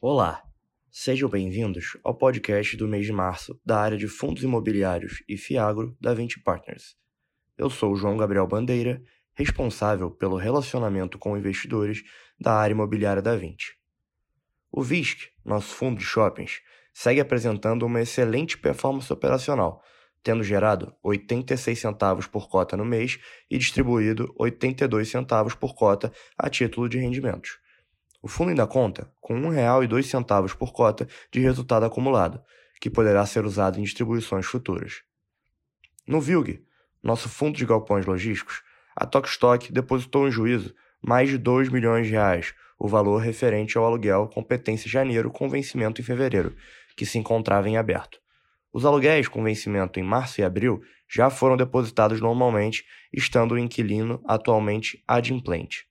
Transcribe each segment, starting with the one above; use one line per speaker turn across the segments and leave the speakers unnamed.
Olá, sejam bem-vindos ao podcast do mês de março da área de fundos imobiliários e Fiagro da 20 Partners. Eu sou João Gabriel Bandeira, responsável pelo relacionamento com investidores da área imobiliária da 20. O VISC, nosso fundo de shoppings, segue apresentando uma excelente performance operacional, tendo gerado 86 centavos por cota no mês e distribuído 82 centavos por cota a título de rendimentos. O fundo ainda conta com R$ 1,02 por cota de resultado acumulado, que poderá ser usado em distribuições futuras. No VILG, nosso fundo de galpões logísticos, a Tokstok depositou em juízo mais de 2 milhões de reais, o valor referente ao aluguel competência janeiro com vencimento em fevereiro, que se encontrava em aberto. Os aluguéis com vencimento em março e abril já foram depositados normalmente, estando o inquilino atualmente adimplente.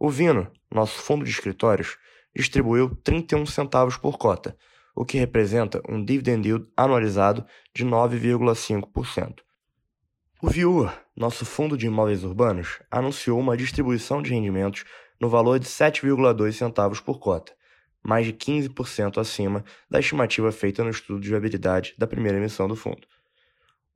O Vino, nosso fundo de escritórios, distribuiu 31 centavos por cota, o que representa um dividend yield anualizado de 9,5%. O Viur, nosso fundo de imóveis urbanos, anunciou uma distribuição de rendimentos no valor de 7,2 centavos por cota, mais de 15% acima da estimativa feita no estudo de viabilidade da primeira emissão do fundo.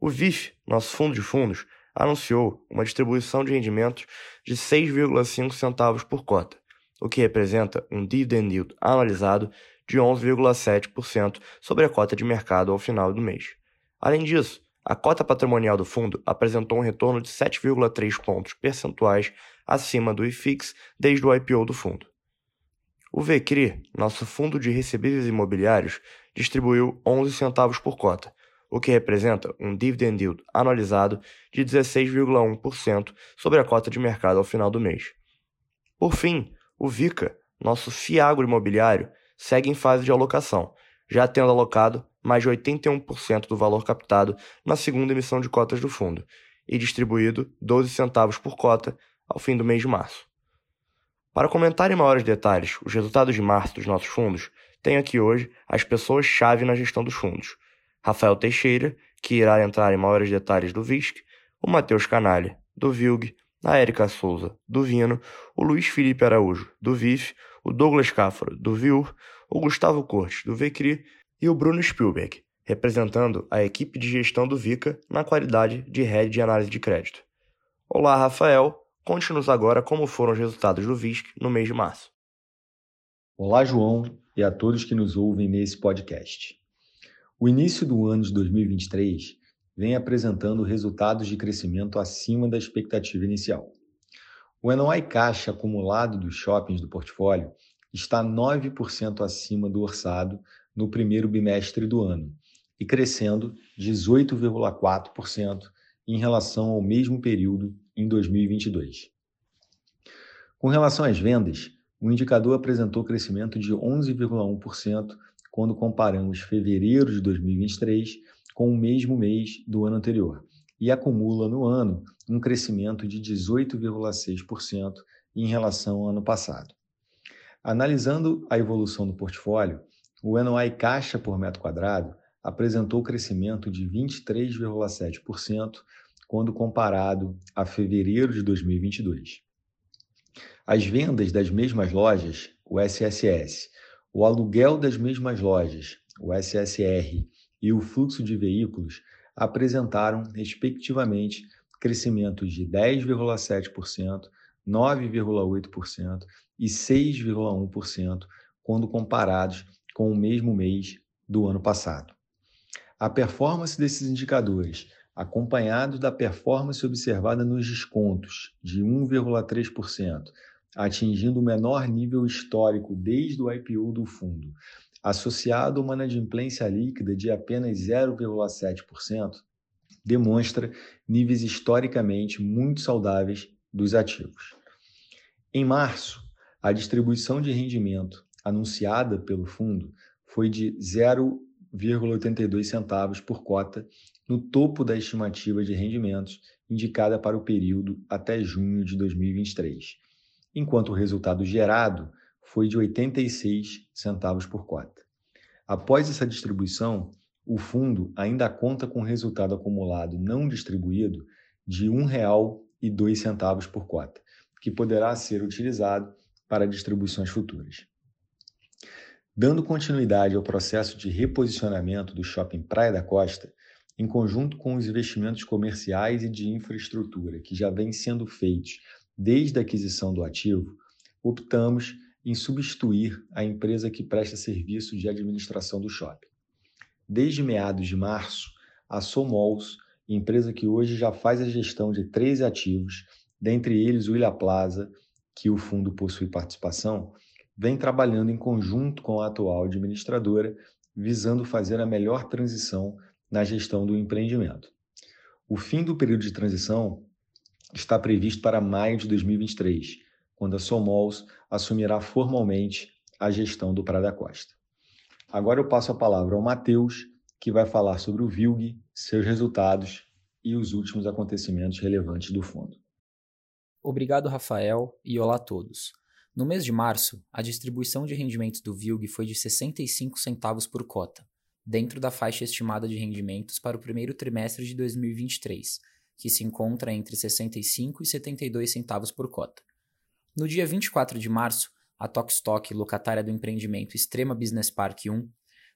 O VIF, nosso fundo de fundos, anunciou uma distribuição de rendimentos de 6,5 centavos por cota, o que representa um dividend yield anualizado de 11,7% sobre a cota de mercado ao final do mês. Além disso, a cota patrimonial do fundo apresentou um retorno de 7,3 pontos percentuais acima do IFIX desde o IPO do fundo. O VCRI, nosso fundo de recebíveis imobiliários, distribuiu 11 centavos por cota, o que representa um dividend yield anualizado de 16,1% sobre a cota de mercado ao final do mês. Por fim, o VICA, nosso fiagro imobiliário, segue em fase de alocação, já tendo alocado mais de 81% do valor captado na segunda emissão de cotas do fundo e distribuído 12 centavos por cota ao fim do mês de março. Para comentar em maiores detalhes os resultados de março dos nossos fundos, tenho aqui hoje as pessoas-chave na gestão dos fundos, Rafael Teixeira, que irá entrar em maiores detalhes do VISC, o Matheus Canalha, do VILG, a Érica Souza, do Vino, o Luiz Felipe Araújo, do VIF, o Douglas Cáfaro, do VIUR, o Gustavo Cortes, do VECRI e o Bruno Spielberg, representando a equipe de gestão do VICA na qualidade de Head de Análise de Crédito. Olá, Rafael. Conte-nos agora como foram os resultados do VISC no mês de março.
Olá, João, e a todos que nos ouvem nesse podcast. O início do ano de 2023 vem apresentando resultados de crescimento acima da expectativa inicial. O NOI caixa acumulado dos shoppings do portfólio está 9% acima do orçado no primeiro bimestre do ano e crescendo 18,4% em relação ao mesmo período em 2022. Com relação às vendas, o indicador apresentou crescimento de 11,1% quando comparamos fevereiro de 2023 com o mesmo mês do ano anterior e acumula no ano um crescimento de 18,6% em relação ao ano passado. Analisando a evolução do portfólio, o NOI caixa por metro quadrado apresentou crescimento de 23,7% quando comparado a fevereiro de 2022. As vendas das mesmas lojas, o SSS, o aluguel das mesmas lojas, o SSR, e o fluxo de veículos apresentaram, respectivamente, crescimentos de 10,7%, 9,8% e 6,1% quando comparados com o mesmo mês do ano passado. A performance desses indicadores, acompanhados da performance observada nos descontos, de 1,3%, atingindo o menor nível histórico desde o IPO do fundo, associado a uma inadimplência líquida de apenas 0,7%, demonstra níveis historicamente muito saudáveis dos ativos. Em março, a distribuição de rendimento anunciada pelo fundo foi de 0,82 centavos por cota, no topo da estimativa de rendimentos indicada para o período até junho de 2023 enquanto o resultado gerado foi de 86 centavos por cota. Após essa distribuição, o fundo ainda conta com resultado acumulado não distribuído de R$ 1,02 por cota, que poderá ser utilizado para distribuições futuras. Dando continuidade ao processo de reposicionamento do shopping Praia da Costa, em conjunto com os investimentos comerciais e de infraestrutura que já vêm sendo feitos desde a aquisição do ativo, optamos em substituir a empresa que presta serviço de administração do shopping. Desde meados de março, a Somols, empresa que hoje já faz a gestão de três ativos, dentre eles o Ilha Plaza, que o fundo possui participação, vem trabalhando em conjunto com a atual administradora, visando fazer a melhor transição na gestão do empreendimento. O fim do período de transição está previsto para maio de 2023, quando a Somols assumirá formalmente a gestão do Prada Costa. Agora eu passo a palavra ao Matheus, que vai falar sobre o VILG, seus resultados e os últimos acontecimentos relevantes do fundo.
Obrigado, Rafael, e olá a todos. No mês de março, a distribuição de rendimentos do VILG foi de 65 centavos por cota, dentro da faixa estimada de rendimentos para o primeiro trimestre de 2023, que se encontra entre 65 e 72 centavos por cota. No dia 24 de março, a Tokstok, locatária do empreendimento Extrema Business Park 1,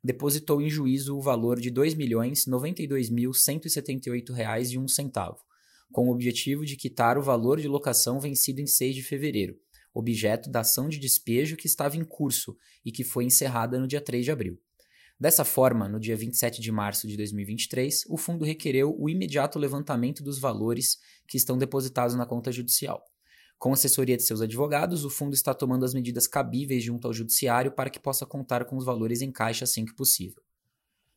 depositou em juízo o valor de R$ 2.092.178,01, com o objetivo de quitar o valor de locação vencido em 6 de fevereiro, objeto da ação de despejo que estava em curso e que foi encerrada no dia 3 de abril. Dessa forma, no dia 27 de março de 2023, o fundo requereu o imediato levantamento dos valores que estão depositados na conta judicial. Com assessoria de seus advogados, o fundo está tomando as medidas cabíveis junto ao judiciário para que possa contar com os valores em caixa assim que possível.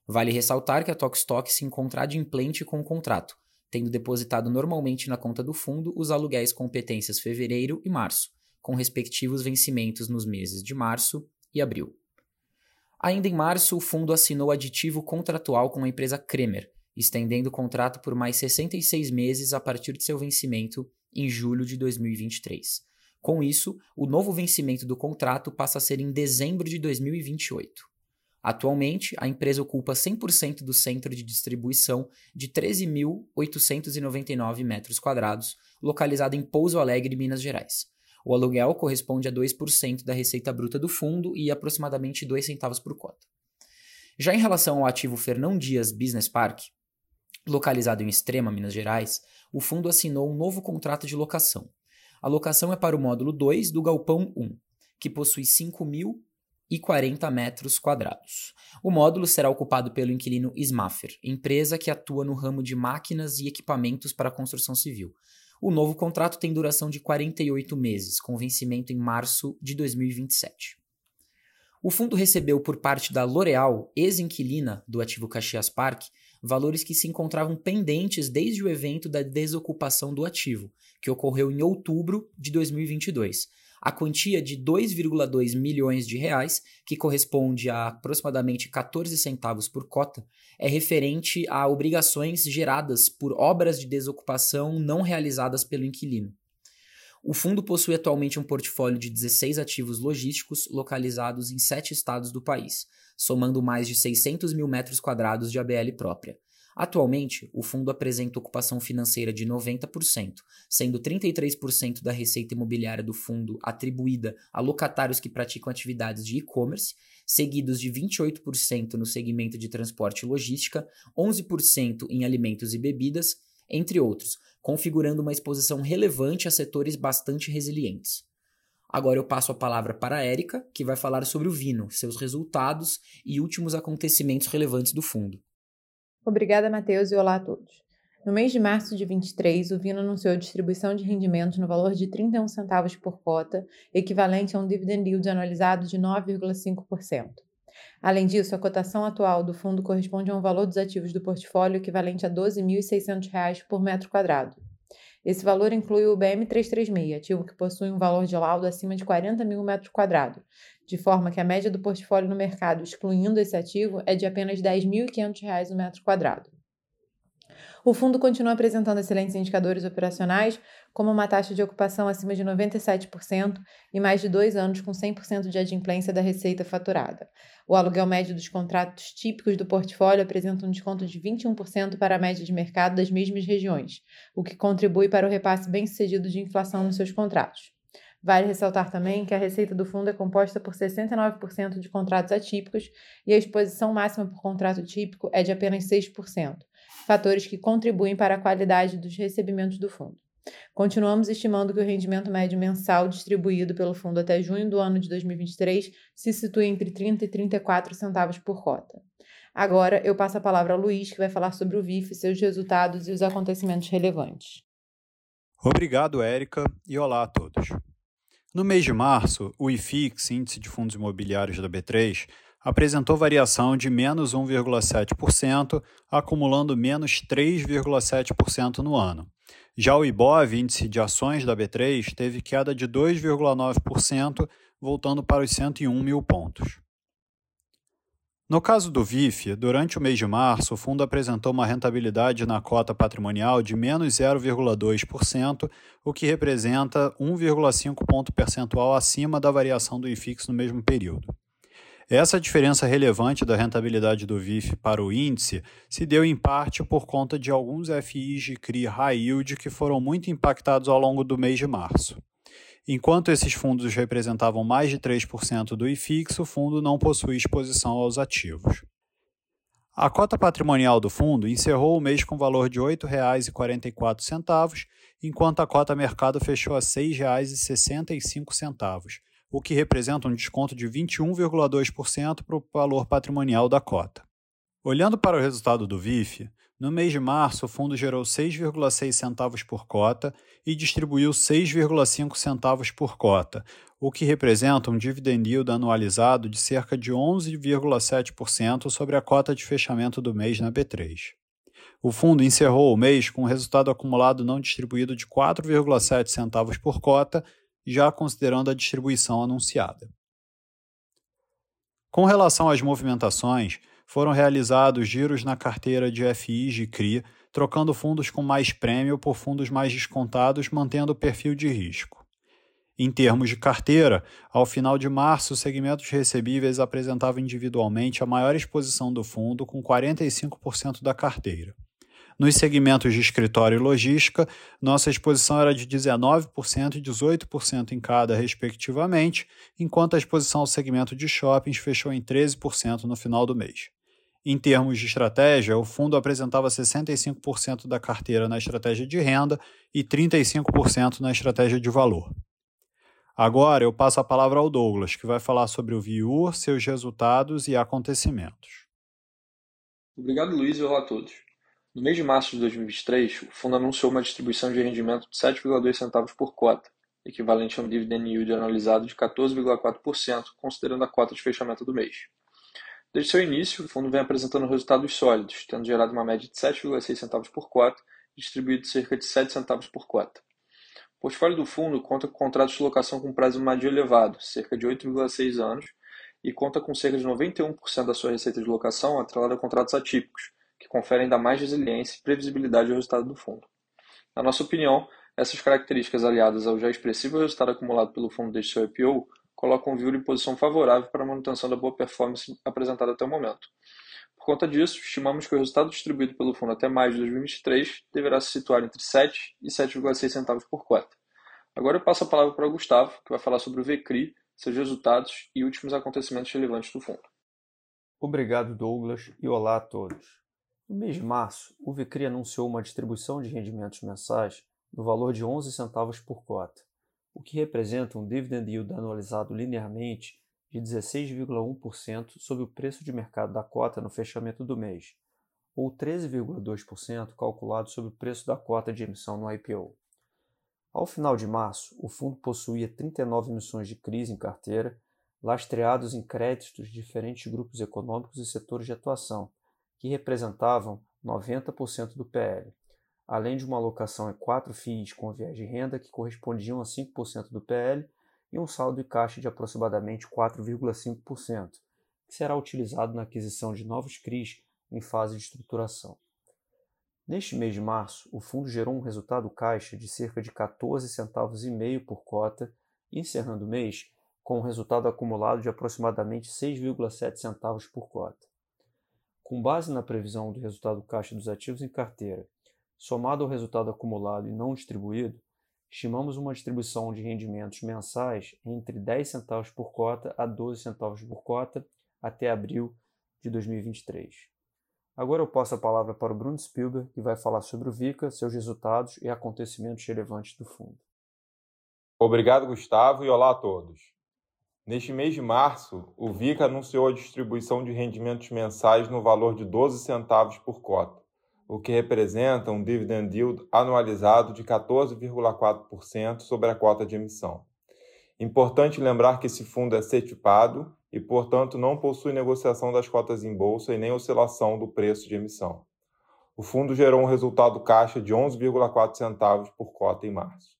Vale ressaltar que a Tokstok se encontra adimplente com o contrato, tendo depositado normalmente na conta do fundo os aluguéis competências fevereiro e março, com respectivos vencimentos nos meses de março e abril. Ainda em março, o fundo assinou aditivo contratual com a empresa Kremer, estendendo o contrato por mais 66 meses a partir de seu vencimento em julho de 2023. Com isso, o novo vencimento do contrato passa a ser em dezembro de 2028. Atualmente, a empresa ocupa 100% do centro de distribuição de 13.899 metros quadrados, localizado em Pouso Alegre, Minas Gerais. O aluguel corresponde a 2% da receita bruta do fundo e aproximadamente 2 centavos por cota. Já em relação ao ativo Fernão Dias Business Park, localizado em Extrema, Minas Gerais, o fundo assinou um novo contrato de locação. A locação é para o módulo 2 do Galpão 1, que possui 5.040 metros quadrados. O módulo será ocupado pelo inquilino Smaffer, empresa que atua no ramo de máquinas e equipamentos para a construção civil, o novo contrato tem duração de 48 meses, com vencimento em março de 2027. O fundo recebeu por parte da L'Oréal, ex-inquilina do ativo Caxias Park, valores que se encontravam pendentes desde o evento da desocupação do ativo, que ocorreu em outubro de 2022, a quantia de 2,2 milhões de reais, que corresponde a aproximadamente 14 centavos por cota, é referente a obrigações geradas por obras de desocupação não realizadas pelo inquilino. O fundo possui atualmente um portfólio de 16 ativos logísticos localizados em sete estados do país, somando mais de 600 mil metros quadrados de ABL própria. Atualmente, o fundo apresenta ocupação financeira de 90%, sendo 33% da receita imobiliária do fundo atribuída a locatários que praticam atividades de e-commerce, seguidos de 28% no segmento de transporte e logística, 11% em alimentos e bebidas, entre outros, configurando uma exposição relevante a setores bastante resilientes. Agora eu passo a palavra para a Érica, que vai falar sobre o Vino, seus resultados e últimos acontecimentos relevantes do fundo.
Obrigada, Matheus, e olá a todos. No mês de março de 23, o Vino anunciou distribuição de rendimentos no valor de 31 centavos por cota, equivalente a um dividend yield anualizado de 9,5%. Além disso, a cotação atual do fundo corresponde a um valor dos ativos do portfólio equivalente a R$ 12.600 por metro quadrado. Esse valor inclui o BM336, ativo que possui um valor de laudo acima de 40 mil metros quadrados, de forma que a média do portfólio no mercado, excluindo esse ativo, é de apenas R$ 10.500 no metro quadrado. O fundo continua apresentando excelentes indicadores operacionais, como uma taxa de ocupação acima de 97% e mais de dois anos com 100% de adimplência da receita faturada. O aluguel médio dos contratos típicos do portfólio apresenta um desconto de 21% para a média de mercado das mesmas regiões, o que contribui para o repasse bem-sucedido de inflação nos seus contratos. Vale ressaltar também que a receita do fundo é composta por 69% de contratos atípicos e a exposição máxima por contrato típico é de apenas 6%, fatores que contribuem para a qualidade dos recebimentos do fundo. Continuamos estimando que o rendimento médio mensal distribuído pelo fundo até junho do ano de 2023 se situa entre 30 e 34 centavos por cota. Agora eu passo a palavra ao Luiz, que vai falar sobre o VIF, seus resultados e os acontecimentos relevantes.
Obrigado, Érica, e olá a todos. No mês de março, o IFIX, Índice de Fundos Imobiliários da B3, apresentou variação de menos 1,7%, acumulando menos 3,7% no ano. Já o IBOV, índice de ações da B3, teve queda de 2,9%, voltando para os 101 mil pontos. No caso do VIF, durante o mês de março, o fundo apresentou uma rentabilidade na cota patrimonial de menos 0,2%, o que representa 1,5 ponto percentual acima da variação do IFIX no mesmo período. Essa diferença relevante da rentabilidade do VIF para o índice se deu em parte por conta de alguns FIs de CRI high yield que foram muito impactados ao longo do mês de março. Enquanto esses fundos representavam mais de 3% do IFIX, o fundo não possui exposição aos ativos. A cota patrimonial do fundo encerrou o mês com valor de R$ 8,44, enquanto a cota mercado fechou a R$ 6,65 o que representa um desconto de 21,2% para o valor patrimonial da cota. Olhando para o resultado do VIF, no mês de março o fundo gerou 6,6 centavos por cota e distribuiu 6,5 centavos por cota, o que representa um dividend yield anualizado de cerca de 11,7% sobre a cota de fechamento do mês na B3. O fundo encerrou o mês com um resultado acumulado não distribuído de 4,7 centavos por cota já considerando a distribuição anunciada. Com relação às movimentações, foram realizados giros na carteira de FIs de CRI, trocando fundos com mais prêmio por fundos mais descontados, mantendo o perfil de risco. Em termos de carteira, ao final de março, os segmentos recebíveis apresentavam individualmente a maior exposição do fundo, com 45% da carteira. Nos segmentos de escritório e logística, nossa exposição era de 19% e 18% em cada, respectivamente, enquanto a exposição ao segmento de shoppings fechou em 13% no final do mês. Em termos de estratégia, o fundo apresentava 65% da carteira na estratégia de renda e 35% na estratégia de valor. Agora eu passo a palavra ao Douglas, que vai falar sobre o VIUR, seus resultados e acontecimentos.
Obrigado, Luiz, e olá a todos. No mês de março de 2023, o fundo anunciou uma distribuição de rendimento de 7,2 centavos por cota, equivalente a um dividend yield anualizado de 14,4%, considerando a cota de fechamento do mês. Desde seu início, o fundo vem apresentando resultados sólidos, tendo gerado uma média de 7,6 centavos por cota e distribuído cerca de 7 centavos por cota. O portfólio do fundo conta com contratos de locação com prazo médio elevado, cerca de 8,6 anos, e conta com cerca de 91% da sua receita de locação atrelada a contratos atípicos, confere ainda mais resiliência e previsibilidade ao resultado do fundo. Na nossa opinião, essas características aliadas ao já expressivo resultado acumulado pelo fundo desde seu IPO colocam o Viur em posição favorável para a manutenção da boa performance apresentada até o momento. Por conta disso, estimamos que o resultado distribuído pelo fundo até maio de 2023 deverá se situar entre 7 e 7,6 centavos por cota. Agora eu passo a palavra para o Gustavo, que vai falar sobre o VCRI, seus resultados e últimos acontecimentos relevantes do fundo.
Obrigado, Douglas, e olá a todos. No mês de março, o Vicri anunciou uma distribuição de rendimentos mensais no valor de 11 centavos por cota, o que representa um dividend yield anualizado linearmente de 16,1% sobre o preço de mercado da cota no fechamento do mês, ou 13,2% calculado sobre o preço da cota de emissão no IPO. Ao final de março, o fundo possuía 39 emissões de crise em carteira, lastreados em créditos de diferentes grupos econômicos e setores de atuação, que representavam 90% do PL, além de uma alocação em quatro FIIs com viés de renda que correspondiam a 5% do PL e um saldo de caixa de aproximadamente 4,5%, que será utilizado na aquisição de novos CRIs em fase de estruturação. Neste mês de março, o fundo gerou um resultado caixa de cerca de 14 centavos e meio por cota, encerrando o mês com um resultado acumulado de aproximadamente 6,7 centavos por cota. Com base na previsão do resultado caixa dos ativos em carteira, somado ao resultado acumulado e não distribuído, estimamos uma distribuição de rendimentos mensais entre 10 centavos por cota a 12 centavos por cota até abril de 2023. Agora eu passo a palavra para o Bruno Spielberg, que vai falar sobre o VICA, seus resultados e acontecimentos relevantes do fundo.
Obrigado, Gustavo, e olá a todos. Neste mês de março, o VICA anunciou a distribuição de rendimentos mensais no valor de 12 centavos por cota, o que representa um dividend yield anualizado de 14,4% sobre a cota de emissão. Importante lembrar que esse fundo é certificado e, portanto, não possui negociação das cotas em bolsa e nem oscilação do preço de emissão. O fundo gerou um resultado caixa de 11,4 centavos por cota em março.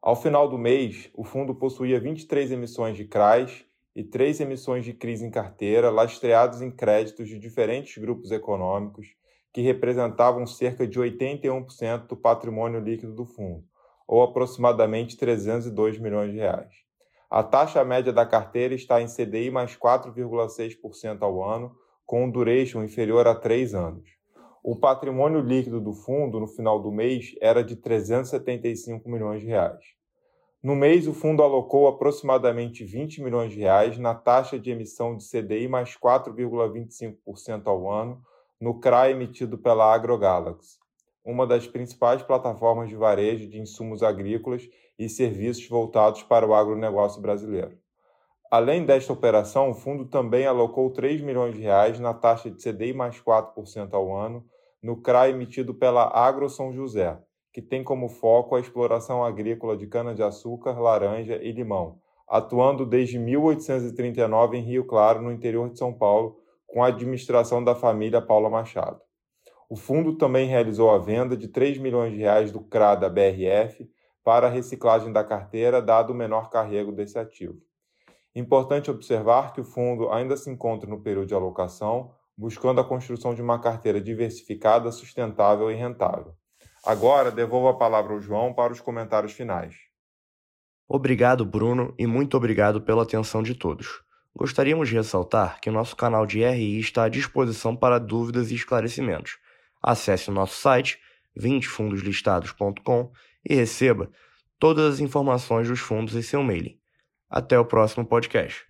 Ao final do mês, o fundo possuía 23 emissões de CRAs e 3 emissões de CRIs em carteira, lastreados em créditos de diferentes grupos econômicos, que representavam cerca de 81% do patrimônio líquido do fundo, ou aproximadamente 302 milhões de reais. A taxa média da carteira está em CDI mais 4,6% ao ano, com um duration inferior a 3 anos. O patrimônio líquido do fundo no final do mês era de 375 milhões de reais. No mês, o fundo alocou aproximadamente 20 milhões de reais na taxa de emissão de CDI mais 4,25% ao ano no CRA emitido pela AgroGalaxy, uma das principais plataformas de varejo de insumos agrícolas e serviços voltados para o agronegócio brasileiro. Além desta operação, o fundo também alocou 3 milhões de reais na taxa de CDI mais 4% ao ano no CRA emitido pela Agro São José, que tem como foco a exploração agrícola de cana-de-açúcar, laranja e limão, atuando desde 1839 em Rio Claro, no interior de São Paulo, com a administração da família Paula Machado. O fundo também realizou a venda de 3 milhões de reais do CRA da BRF para a reciclagem da carteira, dado o menor carrego desse ativo. Importante observar que o fundo ainda se encontra no período de alocação, buscando a construção de uma carteira diversificada, sustentável e rentável. Agora devolvo a palavra ao João para os comentários finais.
Obrigado, Bruno, e muito obrigado pela atenção de todos. Gostaríamos de ressaltar que o nosso canal de RI está à disposição para dúvidas e esclarecimentos. Acesse o nosso site 20fundoslistados.com e receba todas as informações dos fundos em seu mailing. Até o próximo podcast.